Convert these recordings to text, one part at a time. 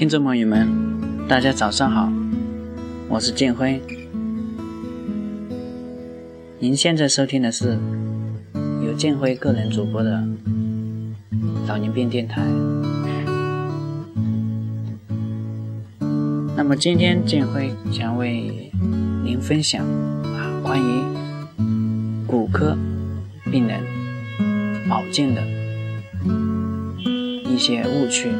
听众朋友们，大家早上好，我是建辉。您现在收听的是由建辉个人主播的老年病电台。那么今天建辉将为您分享啊关于骨科病人保健的一些误区。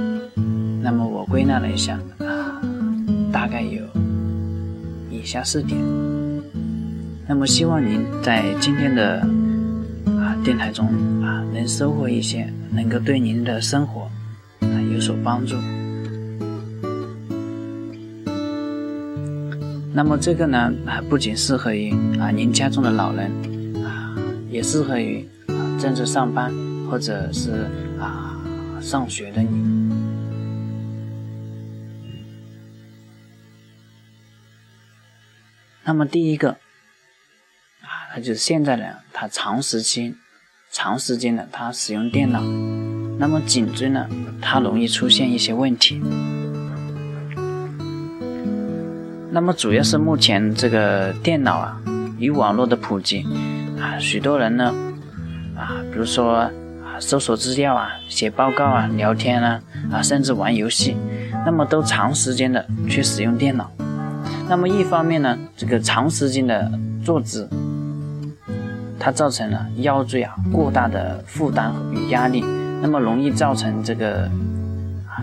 那么我归纳了一下啊，大概有以下四点。那么希望您在今天的啊电台中啊能收获一些能够对您的生活啊有所帮助。那么这个呢啊不仅适合于啊您家中的老人啊，也适合于啊正在上班或者是啊上学的你。那么第一个啊，那就是现在呢他长时期、长时间的他使用电脑，那么颈椎呢，它容易出现一些问题。那么主要是目前这个电脑啊与网络的普及啊，许多人呢啊，比如说啊搜索资料啊、写报告啊、聊天啊啊，甚至玩游戏，那么都长时间的去使用电脑。那么一方面呢，这个长时间的坐姿，它造成了腰椎啊过大的负担与压力，那么容易造成这个啊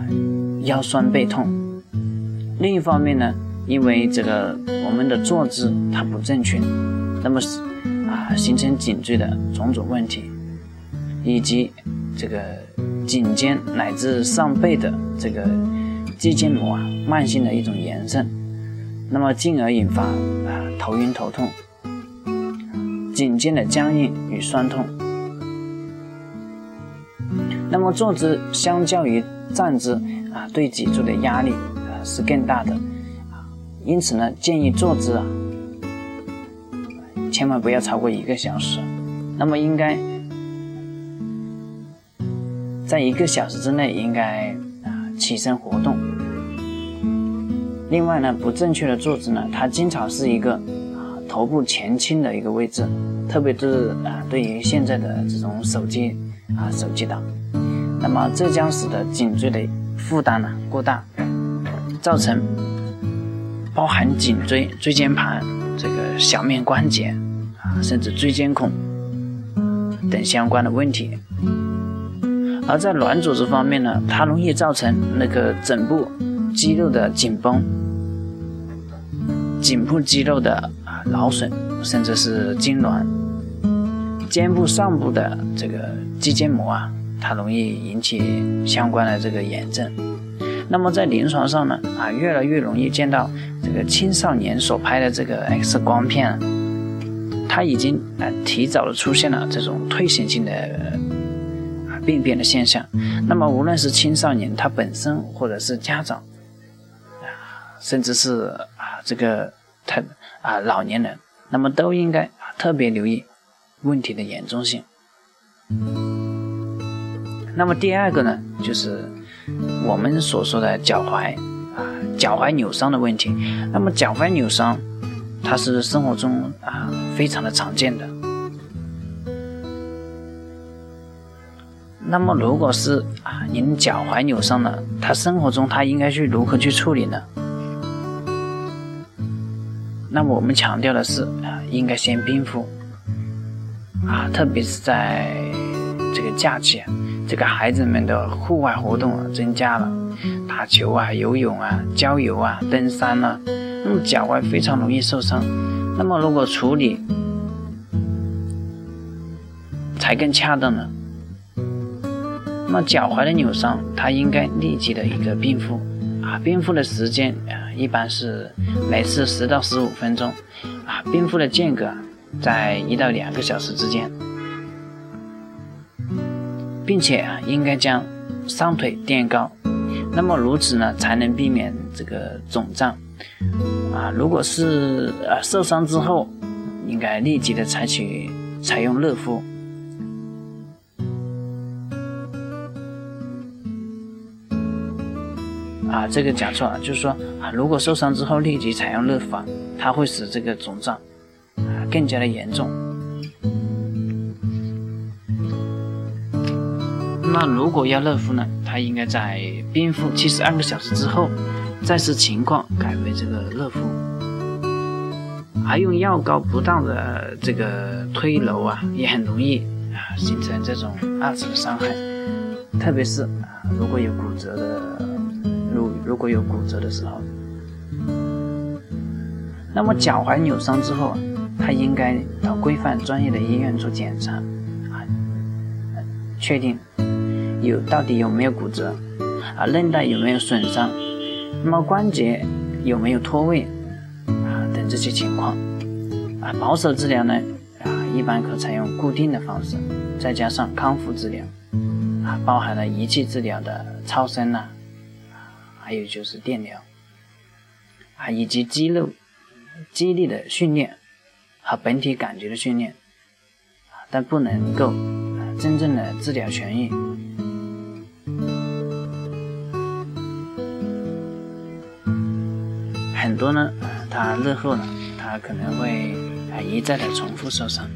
腰酸背痛。另一方面呢，因为这个我们的坐姿它不正确，那么啊形成颈椎的种种问题，以及这个颈肩乃至上背的这个肌腱膜啊慢性的一种炎症。那么进而引发啊头晕头痛、颈肩的僵硬与酸痛。那么坐姿相较于站姿啊，对脊柱的压力啊是更大的啊，因此呢，建议坐姿啊千万不要超过一个小时。那么应该在一个小时之内应该啊起身活动。另外呢，不正确的坐姿呢，它经常是一个啊头部前倾的一个位置，特别是啊对于现在的这种手机啊手机党，那么这将使得颈椎的负担呢过大，造成包含颈椎、椎间盘、这个小面关节啊，甚至椎间孔等相关的问题。而在软组织方面呢，它容易造成那个枕部。肌肉的紧绷、颈部肌肉的啊劳损，甚至是痉挛；肩部上部的这个肌腱膜啊，它容易引起相关的这个炎症。那么在临床上呢，啊，越来越容易见到这个青少年所拍的这个 X 光片，它已经啊提早的出现了这种退行性的啊病变的现象。那么无论是青少年他本身，或者是家长。甚至是啊，这个他啊老年人，那么都应该啊特别留意问题的严重性。那么第二个呢，就是我们所说的脚踝啊脚踝扭伤的问题。那么脚踝扭伤，它是生活中啊非常的常见的。那么如果是啊，您脚踝扭伤了，他生活中他应该去如何去处理呢？那么我们强调的是啊，应该先冰敷啊，特别是在这个假期，这个孩子们的户外活动增加了，打球啊、游泳啊、郊游啊、登山啊，那么脚踝非常容易受伤。那么如果处理才更恰当呢？那么脚踝的扭伤，它应该立即的一个冰敷啊，冰敷的时间啊，一般是每次十到十五分钟啊，冰敷的间隔在一到两个小时之间，并且啊，应该将双腿垫高，那么如此呢，才能避免这个肿胀啊。如果是呃受伤之后，应该立即的采取采用热敷。啊，这个讲错了，就是说啊，如果受伤之后立即采用热法，它会使这个肿胀啊更加的严重。那如果要热敷呢，它应该在冰敷七十二个小时之后，再视情况改为这个热敷。还用药膏不当的这个推揉啊，也很容易啊形成这种二次的伤害，特别是啊如果有骨折的。如果有骨折的时候，那么脚踝扭伤之后，他应该到规范专业的医院做检查，啊，确定有到底有没有骨折，啊，韧带有没有损伤，那么关节有没有脱位，啊，等这些情况，啊，保守治疗呢，啊，一般可采用固定的方式，再加上康复治疗，啊，包含了仪器治疗的超声呐。还有就是电疗啊，以及肌肉肌力的训练和本体感觉的训练啊，但不能够真正的治疗痊愈。很多呢，他日后呢，他可能会啊一再的重复受伤。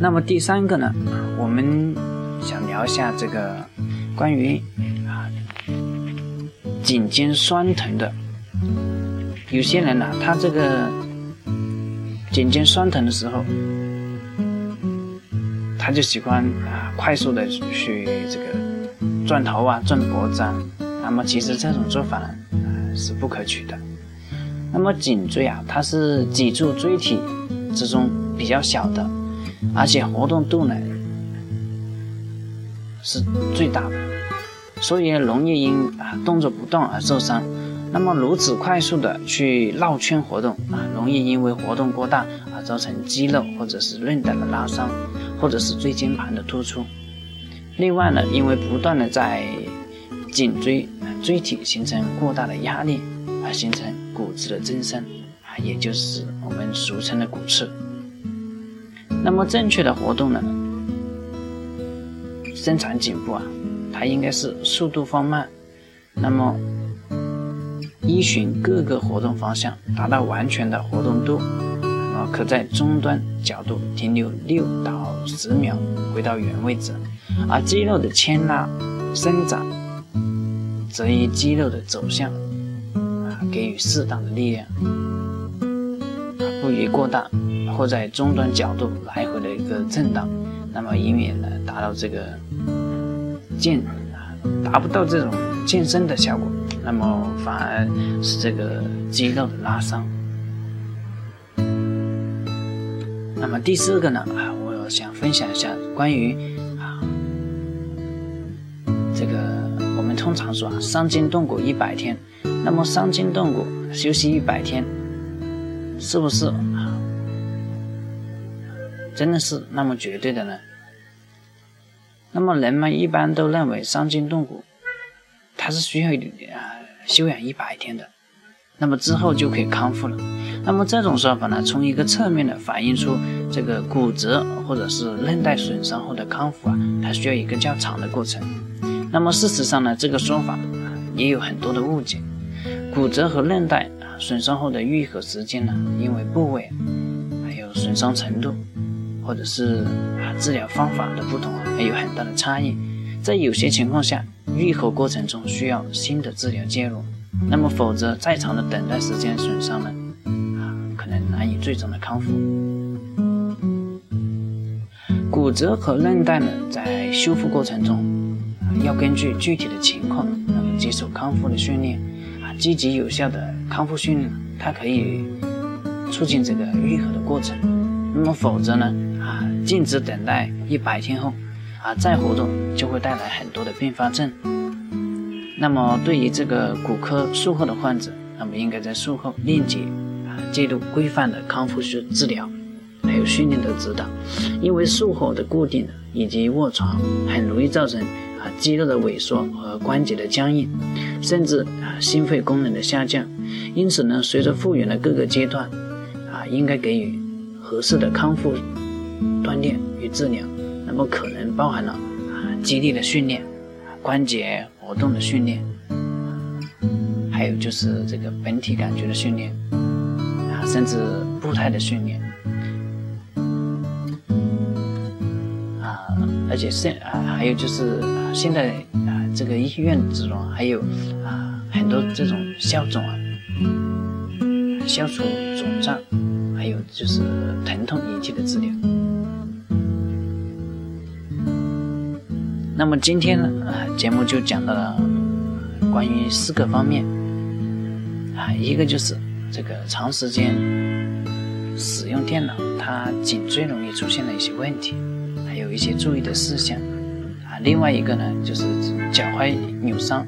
那么第三个呢，我们想聊一下这个关于啊颈肩酸疼的。有些人呢，他这个颈肩酸疼的时候，他就喜欢啊快速的去这个转头啊、转脖子啊。那么其实这种做法呢是不可取的。那么颈椎啊，它是脊柱椎体之中比较小的。而且活动度呢是最大的，所以容易因啊动作不当而受伤。那么如此快速的去绕圈活动啊，容易因为活动过大而造成肌肉或者是韧带的拉伤，或者是椎间盘的突出。另外呢，因为不断的在颈椎椎体形成过大的压力，而形成骨质的增生啊，也就是我们俗称的骨刺。那么正确的活动呢？伸长颈部啊，它应该是速度放慢，那么依循各个活动方向，达到完全的活动度。啊，可在终端角度停留六到十秒，回到原位置。而肌肉的牵拉、伸展，则以肌肉的走向啊，给予适当的力量，不宜过大。或在终端角度来回的一个震荡，那么以免呢达到这个健达不到这种健身的效果，那么反而是这个肌肉的拉伤。那么第四个呢啊，我想分享一下关于啊这个我们通常说啊伤筋动骨一百天，那么伤筋动骨休息一百天，是不是？真的是那么绝对的呢？那么人们一般都认为伤筋动骨，它是需要啊休养一百天的，那么之后就可以康复了。那么这种说法呢，从一个侧面的反映出这个骨折或者是韧带损伤后的康复啊，它需要一个较长的过程。那么事实上呢，这个说法也有很多的误解。骨折和韧带损伤后的愈合时间呢，因为部位还有损。伤程度，或者是啊治疗方法的不同啊，有很大的差异。在有些情况下，愈合过程中需要新的治疗介入，那么否则再长的等待时间损伤呢，啊可能难以最终的康复。骨折和韧带呢，在修复过程中，要根据具体的情况，那么接受康复的训练，啊，积极有效的康复训练，它可以促进这个愈合的过程。那么否则呢，静止等待一百天后，啊，再活动就会带来很多的并发症。那么对于这个骨科术后的患者，那么应该在术后立即啊介入规范的康复治疗。还有训练的指导，因为术后的固定以及卧床很容易造成啊肌肉的萎缩和关节的僵硬，甚至啊心肺功能的下降。因此呢，随着复原的各个阶段，啊应该给予合适的康复锻炼与治疗。那么可能包含了啊肌力的训练、关节活动的训练，还有就是这个本体感觉的训练啊，甚至步态的训练。啊而且现啊，还有就是啊，现在啊，这个医院之中还有啊很多这种消肿啊，消除肿胀，还有就是疼痛引起的治疗。那么今天呢啊，节目就讲到了关于四个方面啊，一个就是这个长时间使用电脑，它颈椎容易出现的一些问题。还有一些注意的事项啊，另外一个呢就是脚踝扭伤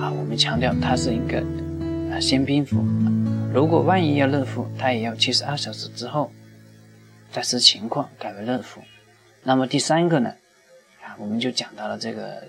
啊，我们强调它是一个啊先冰敷，如果万一要热敷，它也要七十二小时之后再视情况改为热敷。那么第三个呢啊，我们就讲到了这个。